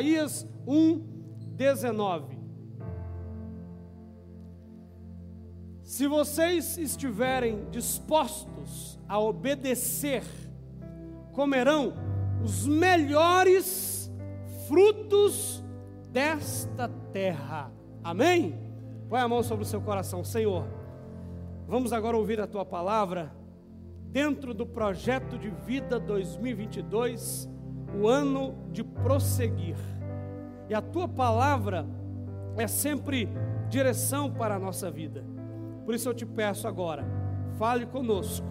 Isaías 1, 19. Se vocês estiverem dispostos a obedecer, comerão os melhores frutos desta terra. Amém? Põe a mão sobre o seu coração, Senhor. Vamos agora ouvir a tua palavra dentro do projeto de vida 2022, o ano de prosseguir. E a tua palavra é sempre direção para a nossa vida. Por isso eu te peço agora, fale conosco,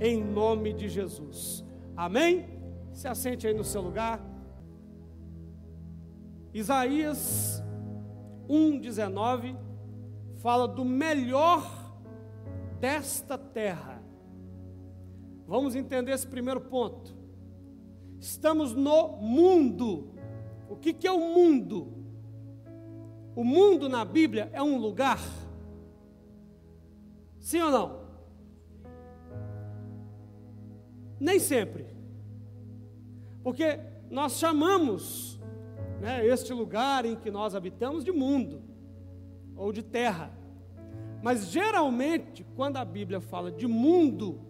em nome de Jesus. Amém? Se assente aí no seu lugar. Isaías 1,19 fala do melhor desta terra. Vamos entender esse primeiro ponto. Estamos no mundo. O que, que é o mundo? O mundo na Bíblia é um lugar? Sim ou não? Nem sempre. Porque nós chamamos né, este lugar em que nós habitamos de mundo ou de terra. Mas geralmente, quando a Bíblia fala de mundo,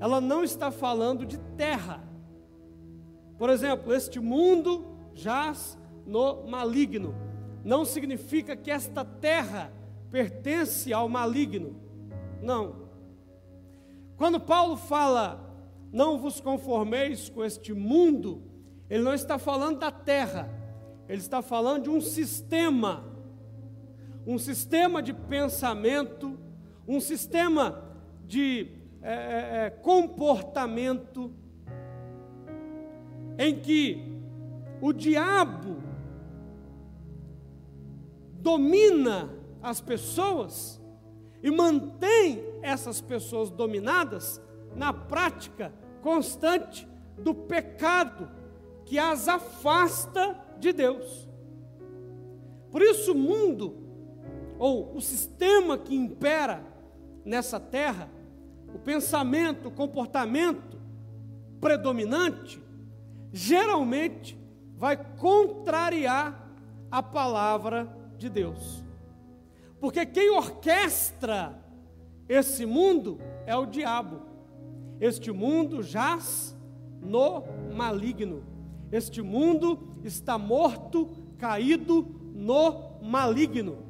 ela não está falando de terra. Por exemplo, este mundo jaz no maligno. Não significa que esta terra pertence ao maligno. Não. Quando Paulo fala não vos conformeis com este mundo, ele não está falando da terra, ele está falando de um sistema, um sistema de pensamento, um sistema de é, é, comportamento, em que o diabo domina as pessoas e mantém essas pessoas dominadas na prática constante do pecado que as afasta de Deus. Por isso, o mundo, ou o sistema que impera nessa terra, o pensamento, o comportamento predominante, geralmente vai contrariar a palavra de Deus. Porque quem orquestra esse mundo é o diabo. Este mundo jaz no maligno. Este mundo está morto, caído no maligno.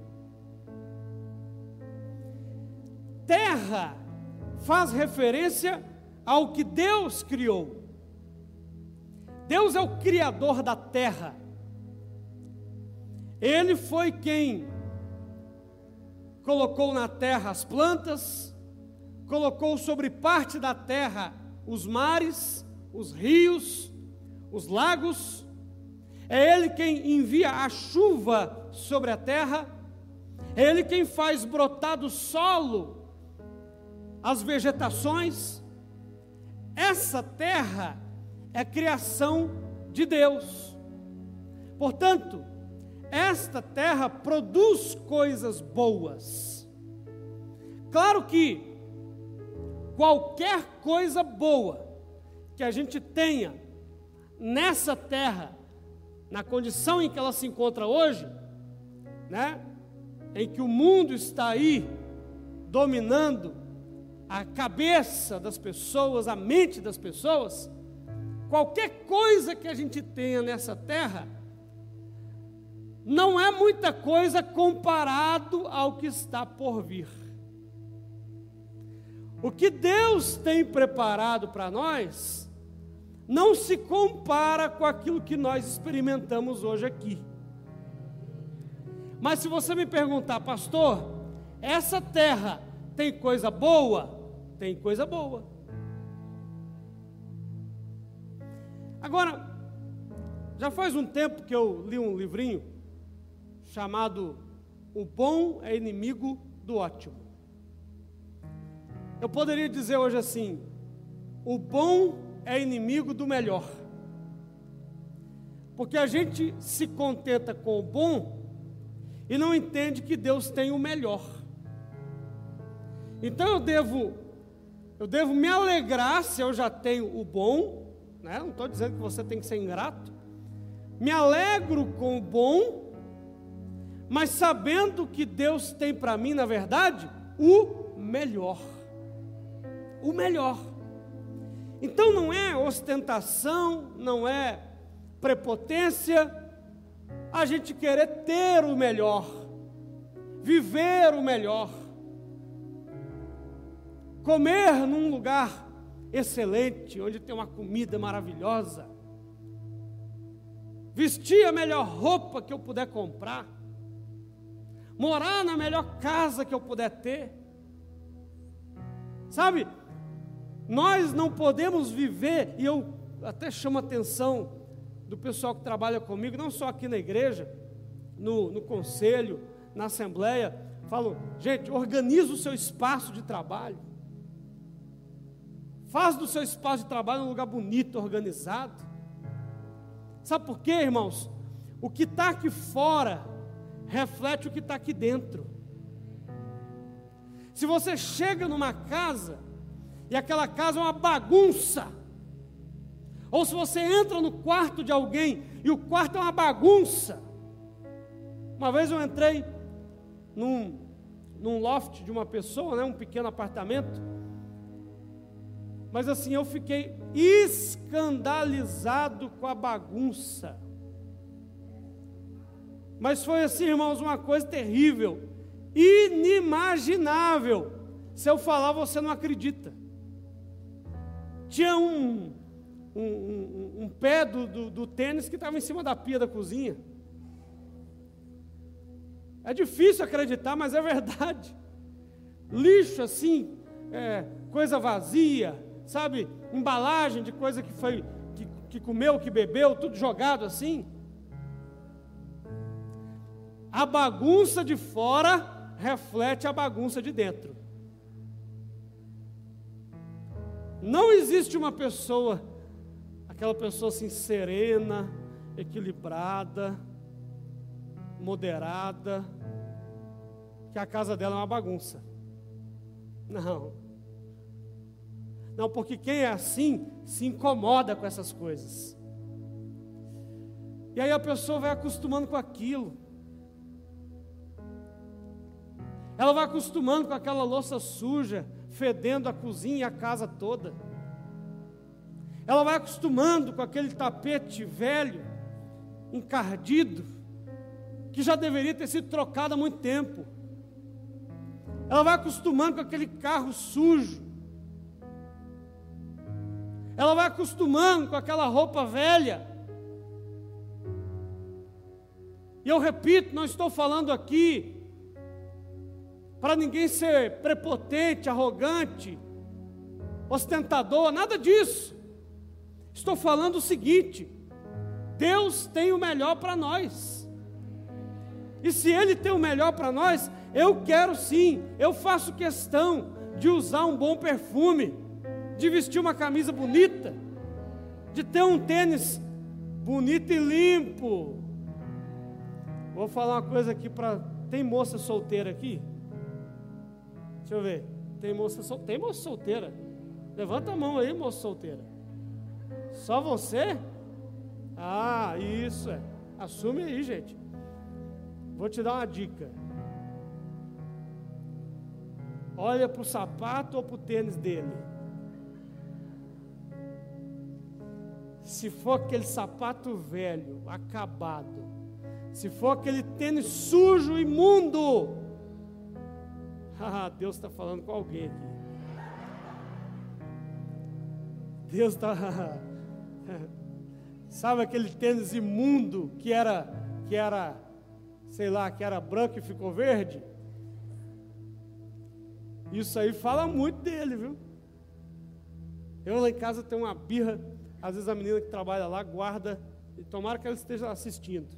Terra faz referência ao que Deus criou. Deus é o criador da terra. Ele foi quem colocou na terra as plantas, colocou sobre parte da terra os mares, os rios, os lagos. É Ele quem envia a chuva sobre a terra. É Ele quem faz brotar do solo as vegetações. Essa terra é criação de Deus. Portanto, esta terra produz coisas boas. Claro que qualquer coisa boa que a gente tenha nessa terra, na condição em que ela se encontra hoje, né? Em que o mundo está aí dominando a cabeça das pessoas, a mente das pessoas, qualquer coisa que a gente tenha nessa terra não é muita coisa comparado ao que está por vir. O que Deus tem preparado para nós não se compara com aquilo que nós experimentamos hoje aqui. Mas se você me perguntar, pastor, essa terra tem coisa boa? Tem coisa boa. Agora, já faz um tempo que eu li um livrinho chamado O Bom é Inimigo do Ótimo. Eu poderia dizer hoje assim: o bom é inimigo do melhor. Porque a gente se contenta com o bom e não entende que Deus tem o melhor. Então eu devo eu devo me alegrar se eu já tenho o bom, né? Não estou dizendo que você tem que ser ingrato, me alegro com o bom, mas sabendo que Deus tem para mim, na verdade, o melhor. O melhor. Então não é ostentação, não é prepotência, a gente querer ter o melhor, viver o melhor, comer num lugar excelente, onde tem uma comida maravilhosa, vestir a melhor roupa que eu puder comprar, morar na melhor casa que eu puder ter. Sabe, nós não podemos viver, e eu até chamo a atenção do pessoal que trabalha comigo, não só aqui na igreja, no, no conselho, na assembleia, falo, gente, organiza o seu espaço de trabalho. Faz do seu espaço de trabalho um lugar bonito, organizado. Sabe por quê, irmãos? O que está aqui fora reflete o que está aqui dentro. Se você chega numa casa e aquela casa é uma bagunça, ou se você entra no quarto de alguém e o quarto é uma bagunça. Uma vez eu entrei num, num loft de uma pessoa, né, um pequeno apartamento, mas assim eu fiquei escandalizado com a bagunça. Mas foi assim, irmãos, uma coisa terrível, inimaginável. Se eu falar, você não acredita. Tinha um, um, um, um pé do, do, do tênis que estava em cima da pia da cozinha. É difícil acreditar, mas é verdade. Lixo assim, é, coisa vazia, sabe? Embalagem de coisa que foi que, que comeu, que bebeu, tudo jogado assim. A bagunça de fora reflete a bagunça de dentro. Não existe uma pessoa aquela pessoa assim serena, equilibrada, moderada, que a casa dela é uma bagunça. Não. Não, porque quem é assim se incomoda com essas coisas. E aí a pessoa vai acostumando com aquilo. Ela vai acostumando com aquela louça suja, fedendo a cozinha e a casa toda. Ela vai acostumando com aquele tapete velho, encardido, que já deveria ter sido trocado há muito tempo. Ela vai acostumando com aquele carro sujo. Ela vai acostumando com aquela roupa velha. E eu repito, não estou falando aqui para ninguém ser prepotente, arrogante, ostentador, nada disso. Estou falando o seguinte: Deus tem o melhor para nós. E se Ele tem o melhor para nós, eu quero sim, eu faço questão de usar um bom perfume, de vestir uma camisa bonita, de ter um tênis bonito e limpo. Vou falar uma coisa aqui para. Tem moça solteira aqui? Deixa eu ver. Tem moça, sol... Tem moça solteira? Levanta a mão aí, moça solteira. Só você? Ah, isso é. Assume aí, gente. Vou te dar uma dica. Olha para o sapato ou para o tênis dele. Se for aquele sapato velho, acabado, se for aquele tênis sujo, imundo, ah, Deus está falando com alguém aqui. Deus está Sabe aquele tênis imundo que era, que era, sei lá, que era branco e ficou verde? Isso aí fala muito dele, viu? Eu lá em casa tenho uma birra, às vezes a menina que trabalha lá guarda, e tomara que ela esteja assistindo.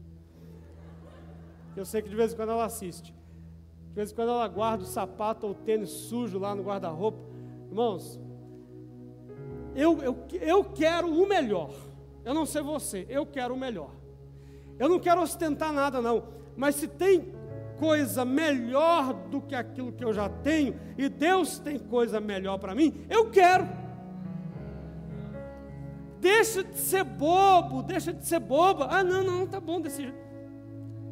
Eu sei que de vez em quando ela assiste. De vez em quando ela guarda o sapato ou o tênis sujo lá no guarda-roupa. Irmãos, eu, eu, eu quero o melhor. Eu não sei você, eu quero o melhor. Eu não quero ostentar nada, não. Mas se tem coisa melhor do que aquilo que eu já tenho, e Deus tem coisa melhor para mim, eu quero. Deixa de ser bobo, deixa de ser boba. Ah, não, não, tá bom desse jeito.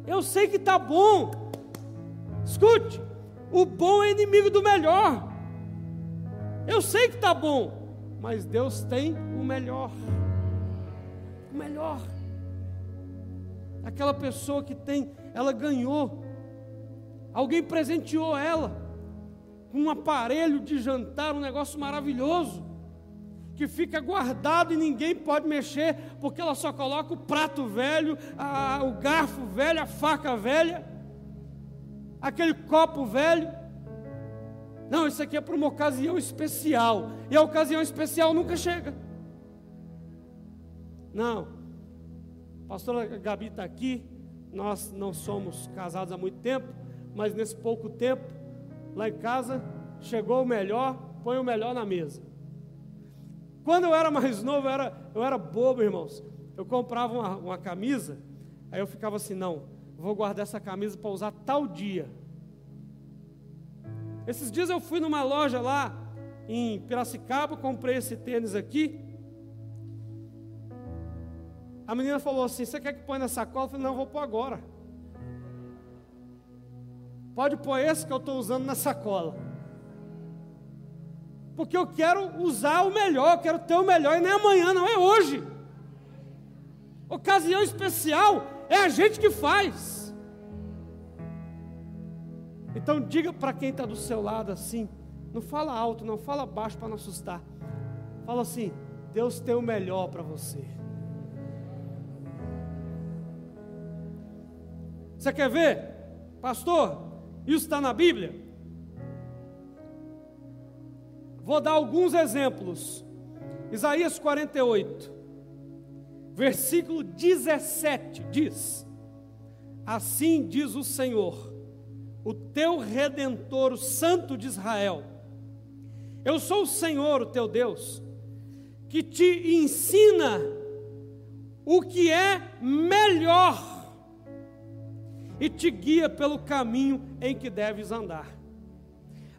Eu sei que tá bom. Escute, o bom é inimigo do melhor. Eu sei que tá bom, mas Deus tem o melhor. O melhor. Aquela pessoa que tem, ela ganhou. Alguém presenteou ela com um aparelho de jantar, um negócio maravilhoso que fica guardado e ninguém pode mexer, porque ela só coloca o prato velho, a, o garfo velho, a faca velha, aquele copo velho. Não, isso aqui é para uma ocasião especial, e a ocasião especial nunca chega. Não, a pastora Gabi está aqui, nós não somos casados há muito tempo, mas nesse pouco tempo, lá em casa, chegou o melhor, põe o melhor na mesa. Quando eu era mais novo, eu era, eu era bobo, irmãos. Eu comprava uma, uma camisa, aí eu ficava assim: não, vou guardar essa camisa para usar tal dia. Esses dias eu fui numa loja lá em Piracicaba, comprei esse tênis aqui. A menina falou assim: Você quer que põe na sacola? Eu falei: Não, vou pôr agora. Pode pôr esse que eu estou usando na sacola porque eu quero usar o melhor, eu quero ter o melhor, e nem amanhã, não é hoje. Ocasião especial é a gente que faz. Então diga para quem está do seu lado assim, não fala alto, não fala baixo para não assustar. Fala assim: Deus tem o melhor para você. Você quer ver, pastor? Isso está na Bíblia? Vou dar alguns exemplos. Isaías 48, versículo 17 diz: Assim diz o Senhor, o teu redentor, o Santo de Israel. Eu sou o Senhor, o teu Deus, que te ensina o que é melhor e te guia pelo caminho em que deves andar.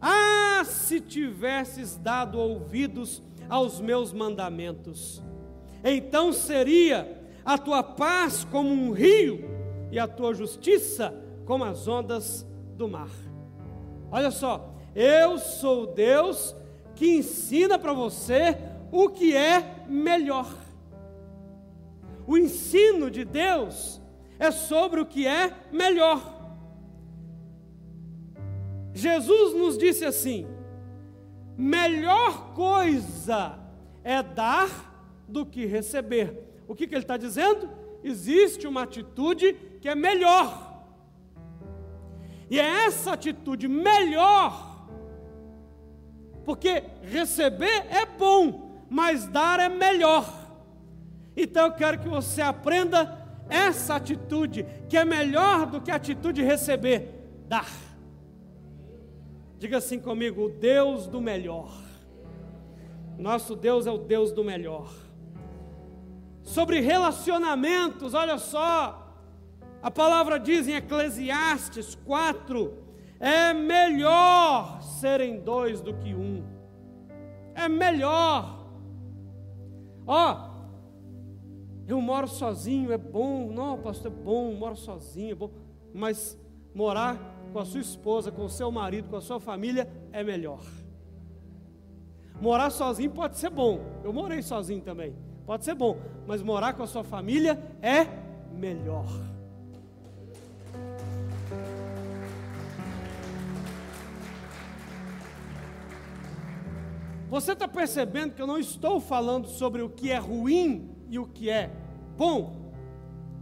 Ah, se tivesses dado ouvidos aos meus mandamentos, então seria a tua paz como um rio e a tua justiça como as ondas do mar. Olha só, eu sou Deus que ensina para você o que é melhor. O ensino de Deus é sobre o que é melhor. Jesus nos disse assim: melhor coisa é dar do que receber. O que, que ele está dizendo? Existe uma atitude que é melhor. E é essa atitude melhor, porque receber é bom, mas dar é melhor. Então eu quero que você aprenda essa atitude, que é melhor do que a atitude de receber, dar. Diga assim comigo: o Deus do melhor. Nosso Deus é o Deus do melhor. Sobre relacionamentos, olha só, a palavra diz em Eclesiastes 4: é melhor serem dois do que um. É melhor. Ó, eu moro sozinho, é bom. Não, pastor, é bom, moro sozinho, é bom. Mas morar com a sua esposa, com o seu marido, com a sua família, é melhor. Morar sozinho pode ser bom. Eu morei sozinho também. Pode ser bom, mas morar com a sua família é melhor. Você está percebendo que eu não estou falando sobre o que é ruim e o que é bom?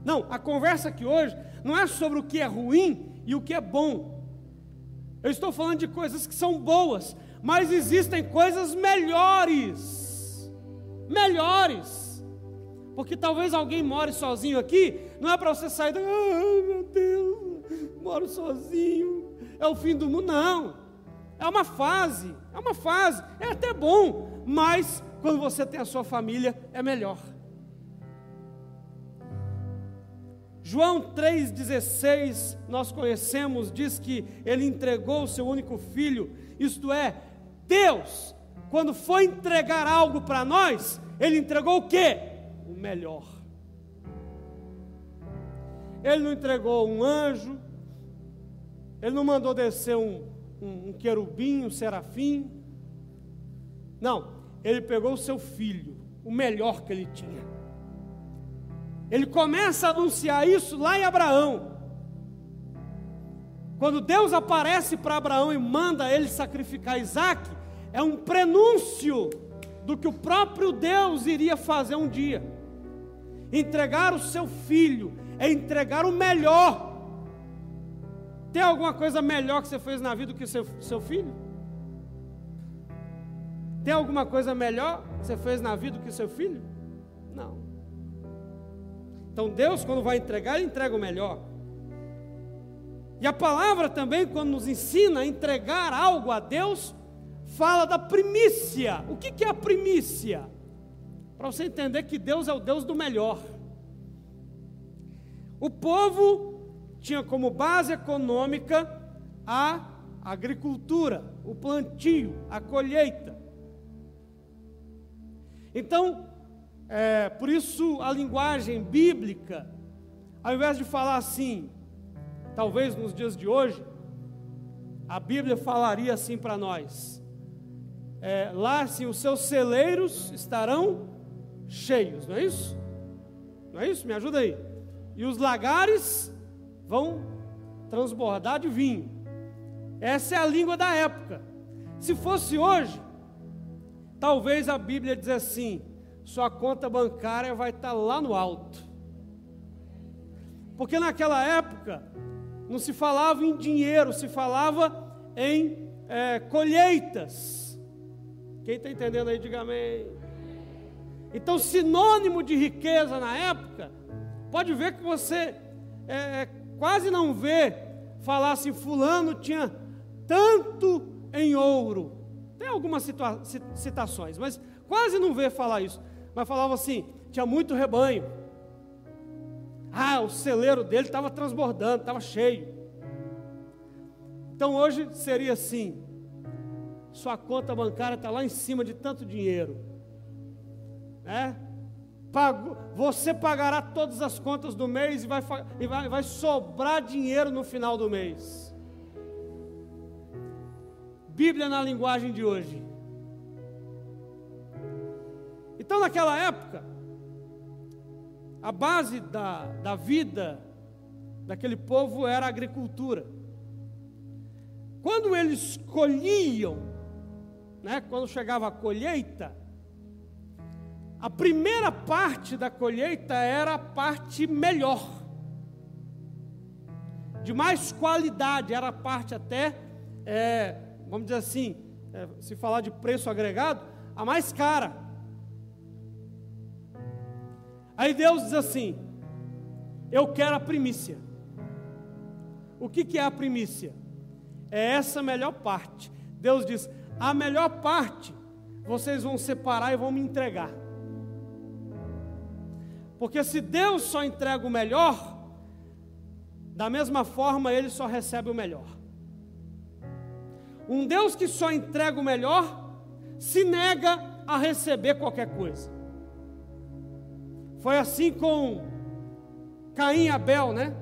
Não, a conversa aqui hoje não é sobre o que é ruim e o que é bom. Eu estou falando de coisas que são boas, mas existem coisas melhores. Melhores. Porque talvez alguém more sozinho aqui, não é para você sair da, ah, meu Deus, moro sozinho, é o fim do mundo, não. É uma fase, é uma fase, é até bom, mas quando você tem a sua família, é melhor. João 3,16, nós conhecemos, diz que ele entregou o seu único filho, isto é, Deus quando foi entregar algo para nós, ele entregou o quê? O melhor. Ele não entregou um anjo, ele não mandou descer um, um, um querubim, um serafim. Não, ele pegou o seu filho, o melhor que ele tinha. Ele começa a anunciar isso lá em Abraão. Quando Deus aparece para Abraão e manda ele sacrificar Isaac, é um prenúncio do que o próprio Deus iria fazer um dia. Entregar o seu filho é entregar o melhor. Tem alguma coisa melhor que você fez na vida do que seu, seu filho? Tem alguma coisa melhor que você fez na vida do que seu filho? Não. Então Deus, quando vai entregar, ele entrega o melhor. E a palavra também, quando nos ensina a entregar algo a Deus, fala da primícia. O que é a primícia? Para você entender que Deus é o Deus do melhor. O povo tinha como base econômica a agricultura, o plantio, a colheita. Então, é, por isso a linguagem bíblica, ao invés de falar assim, talvez nos dias de hoje, a Bíblia falaria assim para nós: é, lá se os seus celeiros estarão cheios, não é isso? Não é isso? Me ajuda aí. E os lagares vão transbordar de vinho. Essa é a língua da época. Se fosse hoje, talvez a Bíblia diz assim: sua conta bancária vai estar lá no alto. Porque naquela época não se falava em dinheiro, se falava em é, colheitas. Quem está entendendo aí, diga amém. Então, sinônimo de riqueza na época, pode ver que você é, é quase não vê falar assim: Fulano tinha tanto em ouro. Tem algumas citações, mas quase não vê falar isso. Mas falava assim: tinha muito rebanho ah, o celeiro dele estava transbordando, estava cheio. Então hoje seria assim: sua conta bancária está lá em cima de tanto dinheiro, né? Pago, você pagará todas as contas do mês e vai, e vai, vai sobrar dinheiro no final do mês. Bíblia na linguagem de hoje. Então, naquela época, a base da, da vida daquele povo era a agricultura. Quando eles colhiam, né, quando chegava a colheita, a primeira parte da colheita era a parte melhor, de mais qualidade, era a parte até, é, vamos dizer assim, é, se falar de preço agregado, a mais cara. Aí Deus diz assim: Eu quero a primícia. O que, que é a primícia? É essa melhor parte. Deus diz: A melhor parte vocês vão separar e vão me entregar. Porque se Deus só entrega o melhor, da mesma forma ele só recebe o melhor. Um Deus que só entrega o melhor, se nega a receber qualquer coisa. Foi assim com Caim e Abel, né?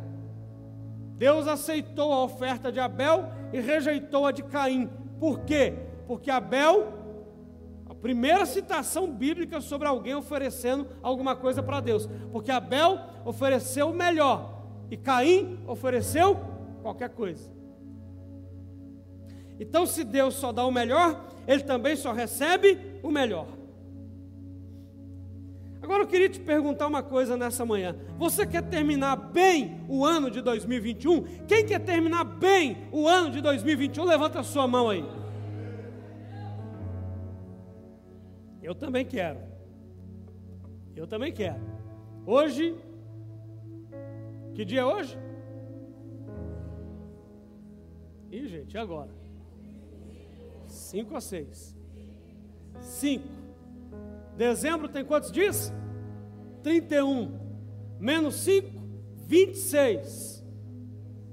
Deus aceitou a oferta de Abel e rejeitou a de Caim. Por quê? Porque Abel, a primeira citação bíblica sobre alguém oferecendo alguma coisa para Deus. Porque Abel ofereceu o melhor e Caim ofereceu qualquer coisa. Então, se Deus só dá o melhor, ele também só recebe o melhor. Agora eu queria te perguntar uma coisa nessa manhã. Você quer terminar bem o ano de 2021? Quem quer terminar bem o ano de 2021? Levanta a sua mão aí. Eu também quero. Eu também quero. Hoje, que dia é hoje? Ih, gente, e agora? Cinco ou seis? Cinco. Dezembro tem quantos dias? 31. Menos 5, 26.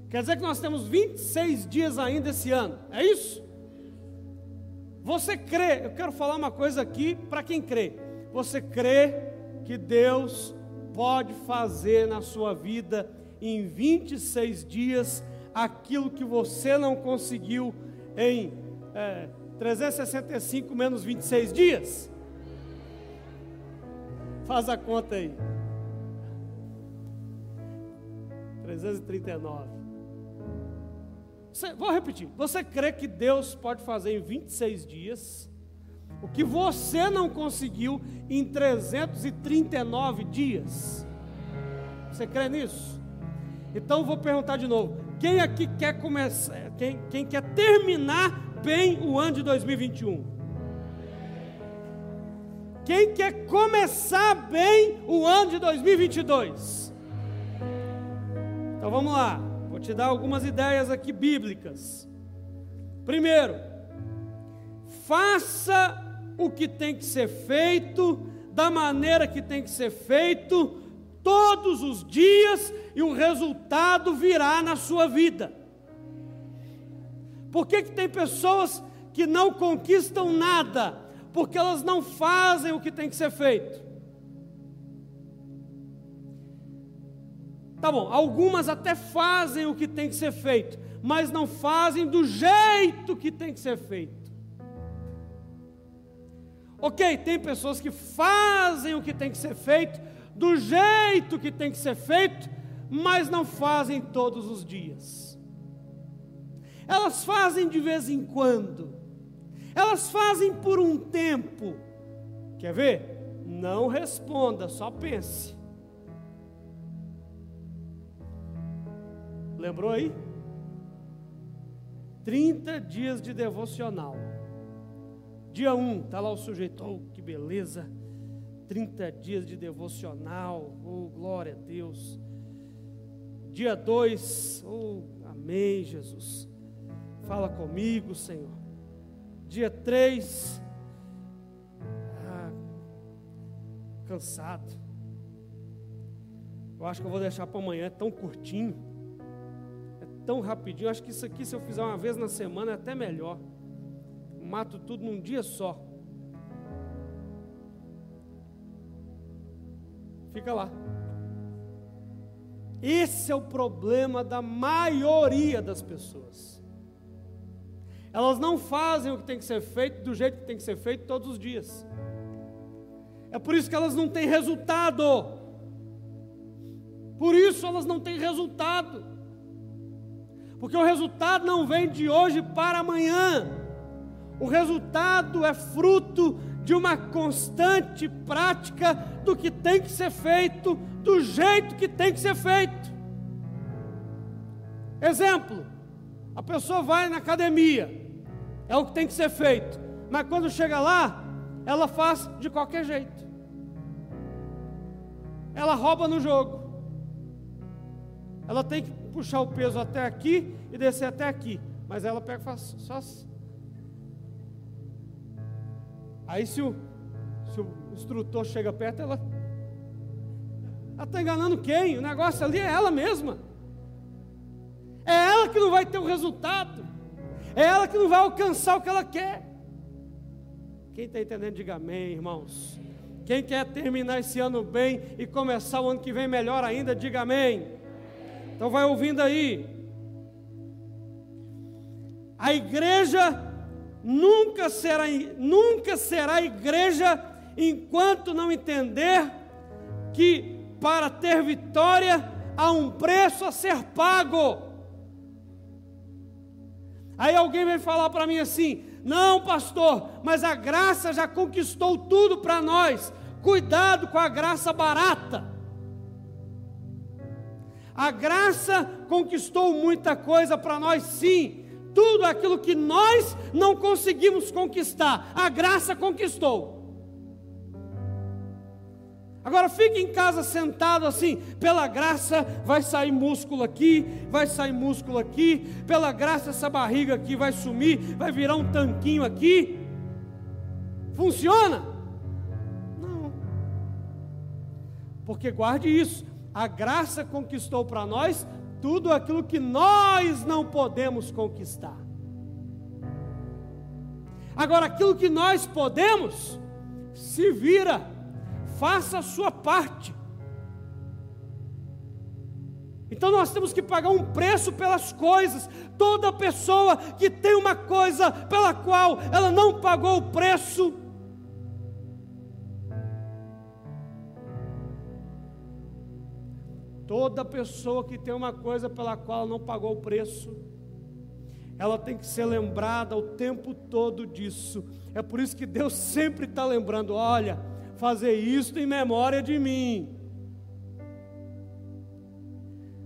Quer dizer que nós temos 26 dias ainda esse ano. É isso? Você crê, eu quero falar uma coisa aqui para quem crê. Você crê que Deus pode fazer na sua vida em 26 dias aquilo que você não conseguiu em é, 365 menos 26 dias? Faz a conta aí. 339. Você, vou repetir. Você crê que Deus pode fazer em 26 dias o que você não conseguiu em 339 dias? Você crê nisso? Então vou perguntar de novo: quem aqui quer começar, quem, quem quer terminar bem o ano de 2021? Quem quer começar bem o ano de 2022? Então vamos lá, vou te dar algumas ideias aqui bíblicas. Primeiro, faça o que tem que ser feito, da maneira que tem que ser feito, todos os dias, e o resultado virá na sua vida. Por que, que tem pessoas que não conquistam nada? Porque elas não fazem o que tem que ser feito. Tá bom, algumas até fazem o que tem que ser feito, mas não fazem do jeito que tem que ser feito. Ok, tem pessoas que fazem o que tem que ser feito, do jeito que tem que ser feito, mas não fazem todos os dias. Elas fazem de vez em quando, elas fazem por um tempo. Quer ver? Não responda, só pense. Lembrou aí? 30 dias de devocional. Dia 1, um, está lá o sujeito, oh, que beleza. 30 dias de devocional, oh, glória a Deus. Dia 2, oh, amém, Jesus. Fala comigo, Senhor. Dia 3, ah, cansado. Eu acho que eu vou deixar para amanhã, é tão curtinho, é tão rapidinho. Eu acho que isso aqui, se eu fizer uma vez na semana, é até melhor mato tudo num dia só. Fica lá. Esse é o problema da maioria das pessoas. Elas não fazem o que tem que ser feito do jeito que tem que ser feito todos os dias. É por isso que elas não têm resultado. Por isso elas não têm resultado. Porque o resultado não vem de hoje para amanhã. O resultado é fruto de uma constante prática do que tem que ser feito, do jeito que tem que ser feito. Exemplo: a pessoa vai na academia, é o que tem que ser feito, mas quando chega lá, ela faz de qualquer jeito. Ela rouba no jogo. Ela tem que puxar o peso até aqui e descer até aqui, mas ela pega e faz só Aí se o, se o instrutor chega perto, ela. Ela está enganando quem? O negócio ali é ela mesma. É ela que não vai ter o resultado. É ela que não vai alcançar o que ela quer. Quem está entendendo, diga amém, irmãos. Quem quer terminar esse ano bem e começar o ano que vem melhor ainda, diga amém. Então vai ouvindo aí. A igreja nunca será, nunca será igreja enquanto não entender que para ter vitória há um preço a ser pago. Aí alguém vem falar para mim assim: não, pastor, mas a graça já conquistou tudo para nós. Cuidado com a graça barata. A graça conquistou muita coisa para nós, sim, tudo aquilo que nós não conseguimos conquistar, a graça conquistou. Agora fique em casa sentado assim, pela graça vai sair músculo aqui, vai sair músculo aqui, pela graça essa barriga aqui vai sumir, vai virar um tanquinho aqui. Funciona? Não. Porque guarde isso, a graça conquistou para nós tudo aquilo que nós não podemos conquistar. Agora, aquilo que nós podemos, se vira, faça a sua parte. Então nós temos que pagar um preço pelas coisas. Toda pessoa que tem uma coisa pela qual ela não pagou o preço, Toda pessoa que tem uma coisa pela qual não pagou o preço, ela tem que ser lembrada o tempo todo disso. É por isso que Deus sempre está lembrando: olha, fazer isto em memória de mim.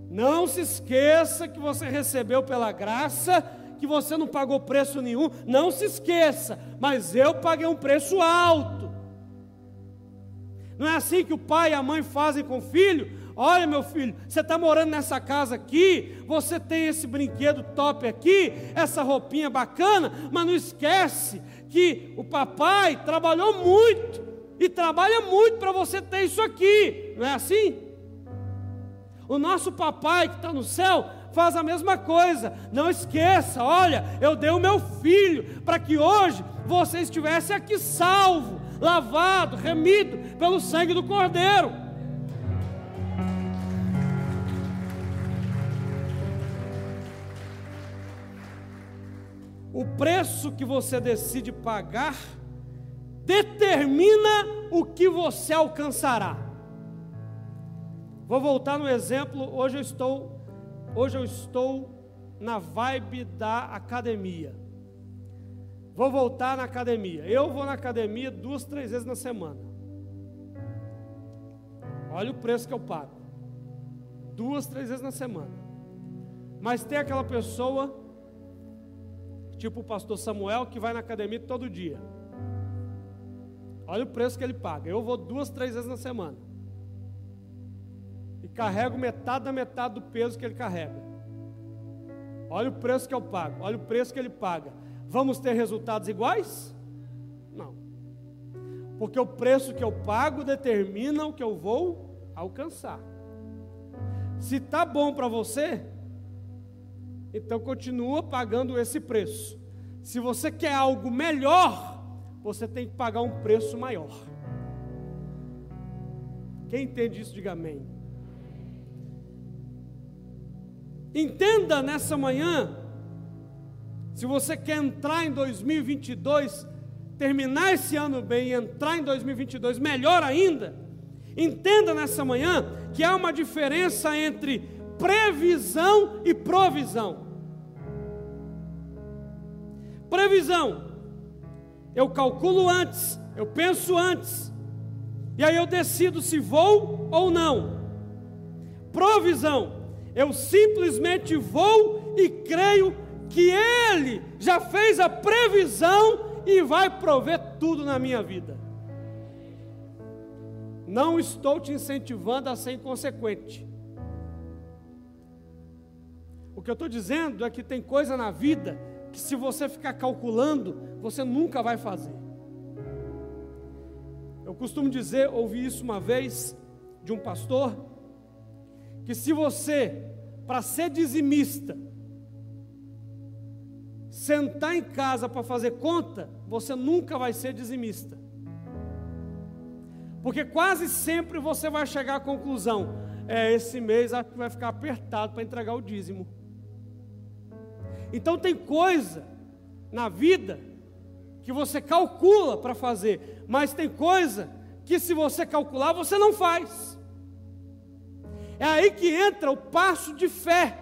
Não se esqueça que você recebeu pela graça, que você não pagou preço nenhum. Não se esqueça, mas eu paguei um preço alto. Não é assim que o pai e a mãe fazem com o filho? Olha, meu filho, você está morando nessa casa aqui, você tem esse brinquedo top aqui, essa roupinha bacana, mas não esquece que o papai trabalhou muito e trabalha muito para você ter isso aqui, não é assim? O nosso papai que está no céu faz a mesma coisa. Não esqueça, olha, eu dei o meu filho para que hoje você estivesse aqui salvo, lavado, remido pelo sangue do Cordeiro. O preço que você decide pagar determina o que você alcançará. Vou voltar no exemplo, hoje eu estou hoje eu estou na vibe da academia. Vou voltar na academia. Eu vou na academia duas, três vezes na semana. Olha o preço que eu pago. Duas, três vezes na semana. Mas tem aquela pessoa Tipo o pastor Samuel que vai na academia todo dia. Olha o preço que ele paga. Eu vou duas, três vezes na semana. E carrego metade da metade do peso que ele carrega. Olha o preço que eu pago. Olha o preço que ele paga. Vamos ter resultados iguais? Não. Porque o preço que eu pago determina o que eu vou alcançar. Se está bom para você, então continua pagando esse preço. Se você quer algo melhor, você tem que pagar um preço maior. Quem entende isso, diga amém. Entenda nessa manhã, se você quer entrar em 2022, terminar esse ano bem e entrar em 2022 melhor ainda, entenda nessa manhã que há uma diferença entre previsão e provisão. Previsão. Eu calculo antes, eu penso antes. E aí eu decido se vou ou não. Provisão. Eu simplesmente vou e creio que Ele já fez a previsão e vai prover tudo na minha vida. Não estou te incentivando a ser inconsequente. O que eu estou dizendo é que tem coisa na vida que se você ficar calculando, você nunca vai fazer. Eu costumo dizer, ouvi isso uma vez de um pastor, que se você, para ser dizimista, sentar em casa para fazer conta, você nunca vai ser dizimista. Porque quase sempre você vai chegar à conclusão: é, esse mês acho que vai ficar apertado para entregar o dízimo. Então tem coisa na vida que você calcula para fazer, mas tem coisa que se você calcular você não faz. É aí que entra o passo de fé.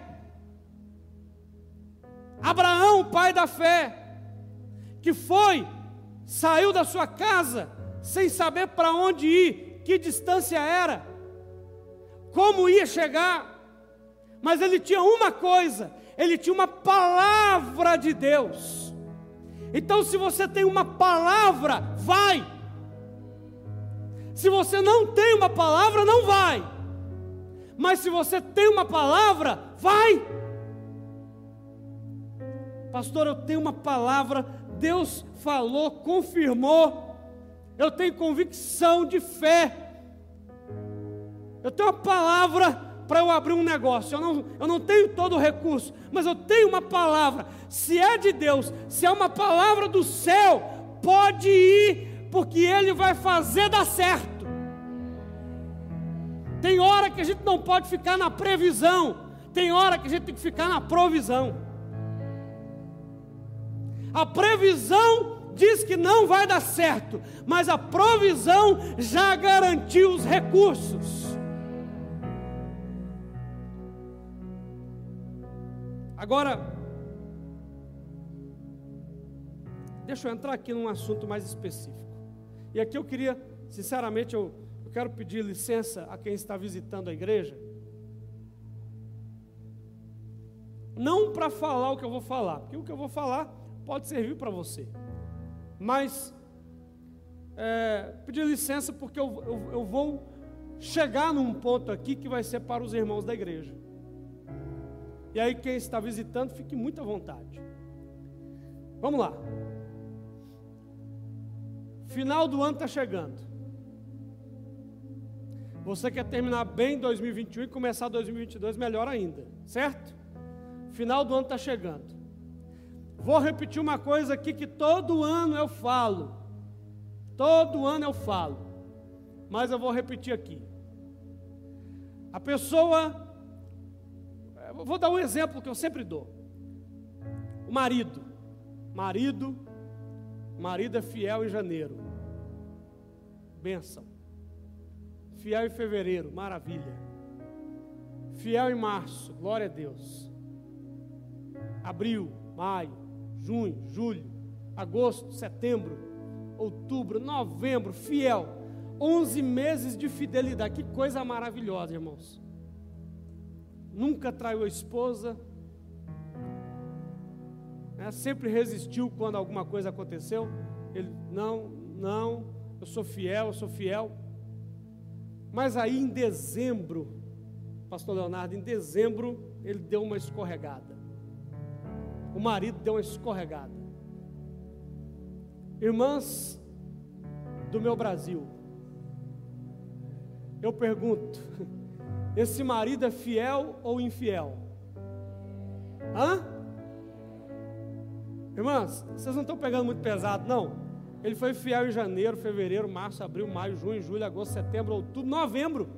Abraão, o pai da fé, que foi, saiu da sua casa sem saber para onde ir, que distância era, como ia chegar, mas ele tinha uma coisa: ele tinha uma palavra de Deus. Então, se você tem uma palavra, vai. Se você não tem uma palavra, não vai. Mas se você tem uma palavra, vai. Pastor, eu tenho uma palavra, Deus falou, confirmou. Eu tenho convicção de fé. Eu tenho uma palavra para eu abrir um negócio, eu não, eu não tenho todo o recurso, mas eu tenho uma palavra. Se é de Deus, se é uma palavra do céu, pode ir, porque Ele vai fazer dar certo. Tem hora que a gente não pode ficar na previsão, tem hora que a gente tem que ficar na provisão. A previsão diz que não vai dar certo, mas a provisão já garantiu os recursos. Agora, deixa eu entrar aqui num assunto mais específico. E aqui eu queria, sinceramente, eu, eu quero pedir licença a quem está visitando a igreja. Não para falar o que eu vou falar, porque o que eu vou falar pode servir para você. Mas, é, pedir licença porque eu, eu, eu vou chegar num ponto aqui que vai ser para os irmãos da igreja. E aí, quem está visitando, fique muito à vontade. Vamos lá. Final do ano está chegando. Você quer terminar bem 2021 e começar 2022 melhor ainda, certo? Final do ano está chegando. Vou repetir uma coisa aqui que todo ano eu falo. Todo ano eu falo. Mas eu vou repetir aqui. A pessoa vou dar um exemplo que eu sempre dou. O marido. Marido. Marido é fiel em janeiro. Benção. Fiel em fevereiro. Maravilha. Fiel em março. Glória a Deus. Abril, maio, junho, julho, agosto, setembro, outubro, novembro. Fiel. 11 meses de fidelidade. Que coisa maravilhosa, irmãos nunca traiu a esposa, né? sempre resistiu quando alguma coisa aconteceu. Ele, não, não, eu sou fiel, eu sou fiel. Mas aí em dezembro, Pastor Leonardo, em dezembro, ele deu uma escorregada. O marido deu uma escorregada. Irmãs do meu Brasil, eu pergunto, esse marido é fiel ou infiel? Hã? Irmãs, vocês não estão pegando muito pesado, não? Ele foi fiel em janeiro, fevereiro, março, abril, maio, junho, julho, agosto, setembro, outubro, novembro.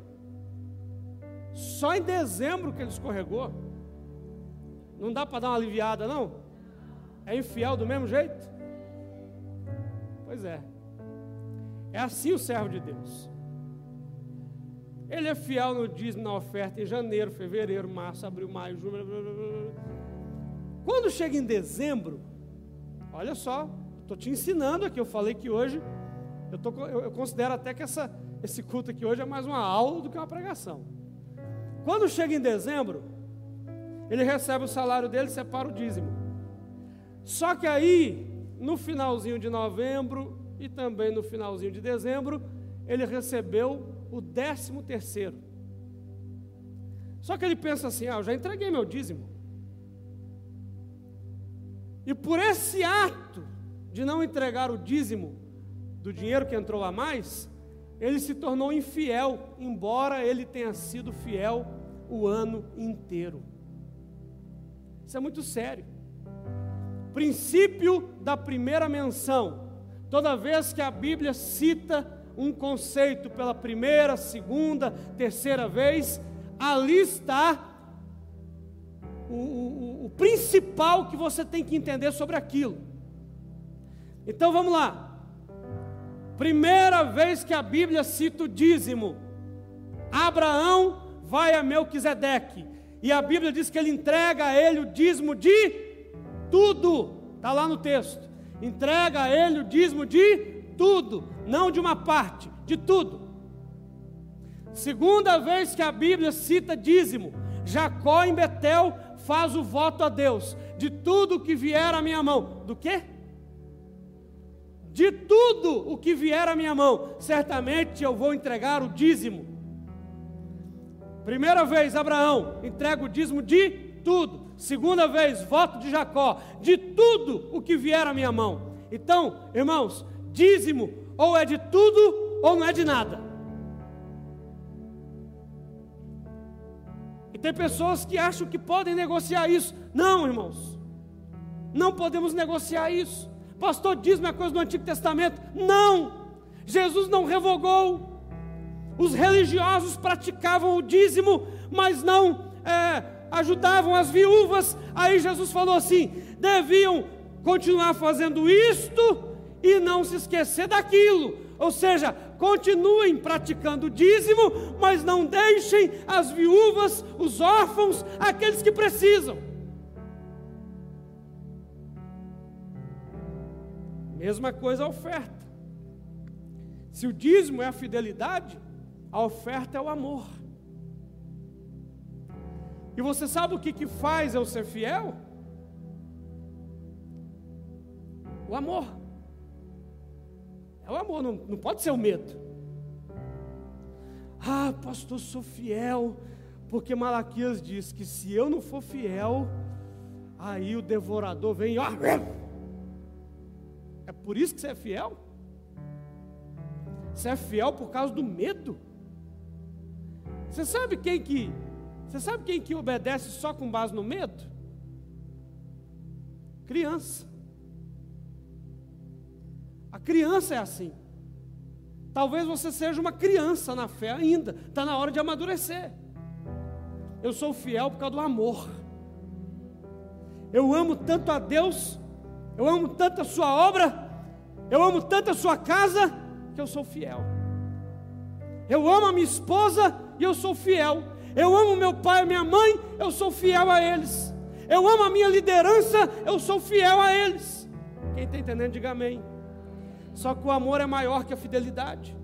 Só em dezembro que ele escorregou. Não dá para dar uma aliviada, não? É infiel do mesmo jeito? Pois é. É assim o servo de Deus. Ele é fiel no dízimo, na oferta em janeiro, fevereiro, março, abril, maio, junho. Blá, blá, blá. Quando chega em dezembro, olha só, estou te ensinando aqui. Eu falei que hoje, eu, tô, eu, eu considero até que essa, esse culto aqui hoje é mais uma aula do que uma pregação. Quando chega em dezembro, ele recebe o salário dele separa o dízimo. Só que aí, no finalzinho de novembro e também no finalzinho de dezembro, ele recebeu o décimo terceiro. Só que ele pensa assim: ah, eu já entreguei meu dízimo. E por esse ato de não entregar o dízimo do dinheiro que entrou a mais, ele se tornou infiel, embora ele tenha sido fiel o ano inteiro. Isso é muito sério. Princípio da primeira menção. Toda vez que a Bíblia cita um conceito pela primeira, segunda, terceira vez, ali está o, o, o principal que você tem que entender sobre aquilo. Então vamos lá. Primeira vez que a Bíblia cita o dízimo, Abraão vai a Melquisedeque, e a Bíblia diz que ele entrega a ele o dízimo de tudo, está lá no texto. Entrega a ele o dízimo de tudo, não de uma parte, de tudo. Segunda vez que a Bíblia cita dízimo, Jacó em Betel faz o voto a Deus, de tudo que vier à minha mão. Do quê? De tudo o que vier à minha mão, certamente eu vou entregar o dízimo. Primeira vez, Abraão entrega o dízimo de tudo. Segunda vez, voto de Jacó, de tudo o que vier à minha mão. Então, irmãos, dízimo ou é de tudo ou não é de nada. E tem pessoas que acham que podem negociar isso. Não, irmãos. Não podemos negociar isso. Pastor, diz uma coisa do Antigo Testamento. Não. Jesus não revogou. Os religiosos praticavam o dízimo, mas não é, ajudavam as viúvas. Aí Jesus falou assim: deviam continuar fazendo isto e não se esquecer daquilo. Ou seja, continuem praticando o dízimo, mas não deixem as viúvas, os órfãos, aqueles que precisam. Mesma coisa a oferta. Se o dízimo é a fidelidade, a oferta é o amor. E você sabe o que, que faz eu ser fiel? O amor. É o amor, não, não pode ser o medo. Ah, pastor, sou fiel, porque Malaquias diz que se eu não for fiel, aí o devorador vem e ó. É por isso que você é fiel? Você é fiel por causa do medo? Você sabe quem que você sabe quem que obedece só com base no medo? Criança. A criança é assim. Talvez você seja uma criança na fé ainda, está na hora de amadurecer. Eu sou fiel por causa do amor. Eu amo tanto a Deus, eu amo tanto a Sua obra, eu amo tanto a Sua casa, que eu sou fiel. Eu amo a minha esposa e eu sou fiel. Eu amo meu pai e minha mãe, eu sou fiel a eles. Eu amo a minha liderança, eu sou fiel a eles. Quem está entendendo, diga amém. Só que o amor é maior que a fidelidade.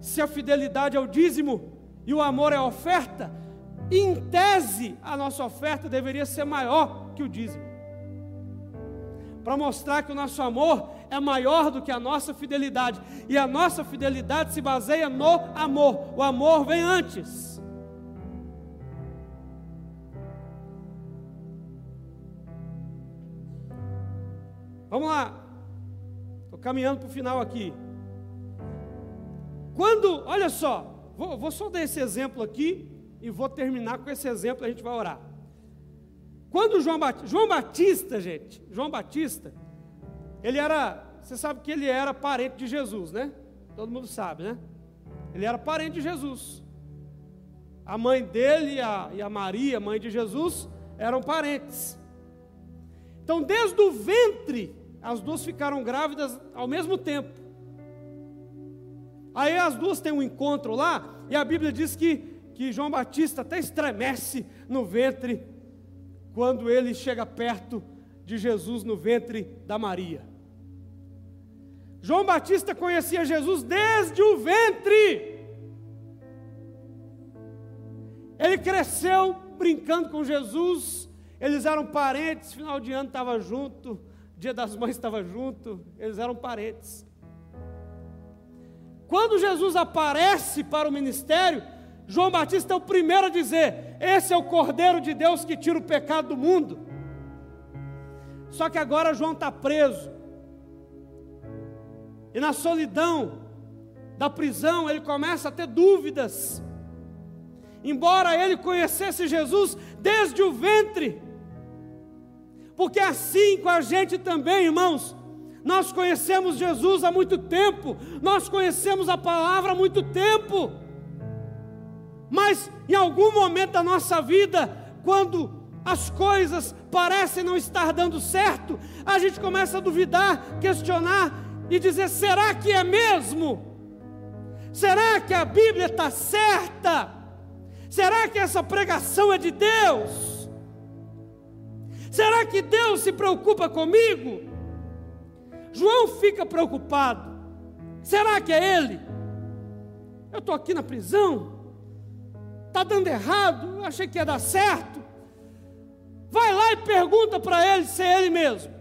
Se a fidelidade é o dízimo e o amor é a oferta, em tese a nossa oferta deveria ser maior que o dízimo. Para mostrar que o nosso amor é maior do que a nossa fidelidade. E a nossa fidelidade se baseia no amor. O amor vem antes. Vamos lá. Caminhando para o final aqui. Quando, olha só, vou, vou só dar esse exemplo aqui e vou terminar com esse exemplo, a gente vai orar. Quando João Batista, João Batista, gente, João Batista, ele era, você sabe que ele era parente de Jesus, né? Todo mundo sabe, né? Ele era parente de Jesus. A mãe dele e a, e a Maria, mãe de Jesus, eram parentes. Então, desde o ventre as duas ficaram grávidas ao mesmo tempo. Aí as duas têm um encontro lá, e a Bíblia diz que, que João Batista até estremece no ventre, quando ele chega perto de Jesus no ventre da Maria. João Batista conhecia Jesus desde o ventre. Ele cresceu brincando com Jesus, eles eram parentes, final de ano estava junto. Dia das Mães estava junto, eles eram parentes. Quando Jesus aparece para o ministério, João Batista é o primeiro a dizer: Esse é o Cordeiro de Deus que tira o pecado do mundo. Só que agora João está preso, e na solidão da prisão ele começa a ter dúvidas. Embora ele conhecesse Jesus desde o ventre, porque assim com a gente também, irmãos. Nós conhecemos Jesus há muito tempo, nós conhecemos a palavra há muito tempo, mas em algum momento da nossa vida, quando as coisas parecem não estar dando certo, a gente começa a duvidar, questionar e dizer: será que é mesmo? Será que a Bíblia está certa? Será que essa pregação é de Deus? Será que Deus se preocupa comigo? João fica preocupado. Será que é ele? Eu estou aqui na prisão. Está dando errado. Eu achei que ia dar certo. Vai lá e pergunta para ele se é ele mesmo.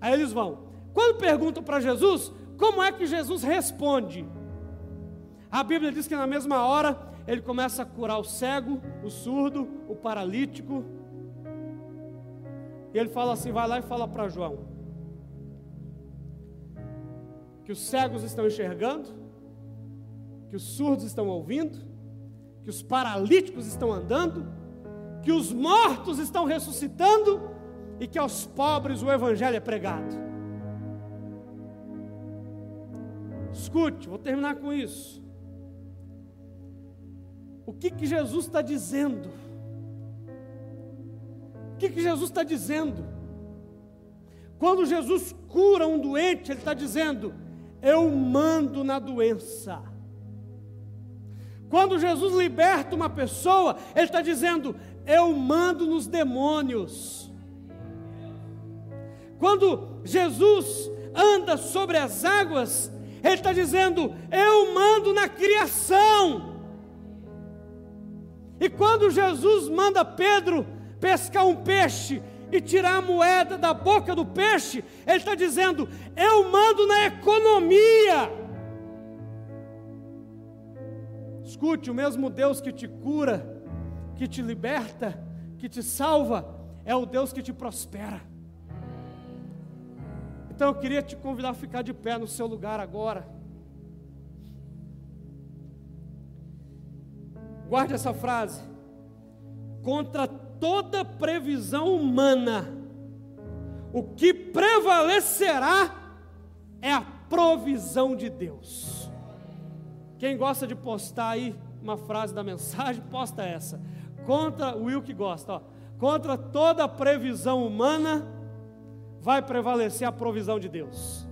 Aí eles vão. Quando perguntam para Jesus, como é que Jesus responde? A Bíblia diz que na mesma hora ele começa a curar o cego, o surdo, o paralítico, e ele fala assim: vai lá e fala para João que os cegos estão enxergando, que os surdos estão ouvindo, que os paralíticos estão andando, que os mortos estão ressuscitando e que aos pobres o Evangelho é pregado. Escute, vou terminar com isso. O que, que Jesus está dizendo? O que, que Jesus está dizendo? Quando Jesus cura um doente, Ele está dizendo: Eu mando na doença. Quando Jesus liberta uma pessoa, Ele está dizendo: Eu mando nos demônios. Quando Jesus anda sobre as águas, Ele está dizendo: Eu mando na criação. E quando Jesus manda Pedro pescar um peixe e tirar a moeda da boca do peixe, Ele está dizendo: Eu mando na economia. Escute, o mesmo Deus que te cura, que te liberta, que te salva, é o Deus que te prospera. Então eu queria te convidar a ficar de pé no seu lugar agora. Guarde essa frase. Contra toda previsão humana, o que prevalecerá é a provisão de Deus. Quem gosta de postar aí uma frase da mensagem, posta essa. Contra o Will que gosta, ó. Contra toda previsão humana vai prevalecer a provisão de Deus.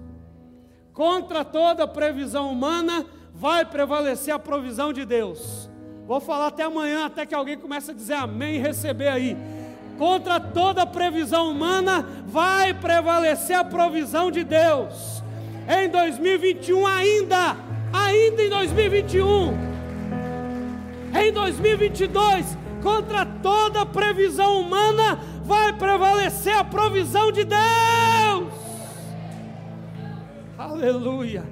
Contra toda previsão humana vai prevalecer a provisão de Deus. Vou falar até amanhã, até que alguém comece a dizer amém e receber aí. Contra toda previsão humana vai prevalecer a provisão de Deus. Em 2021 ainda ainda em 2021, em 2022, contra toda previsão humana, vai prevalecer a provisão de Deus. Aleluia.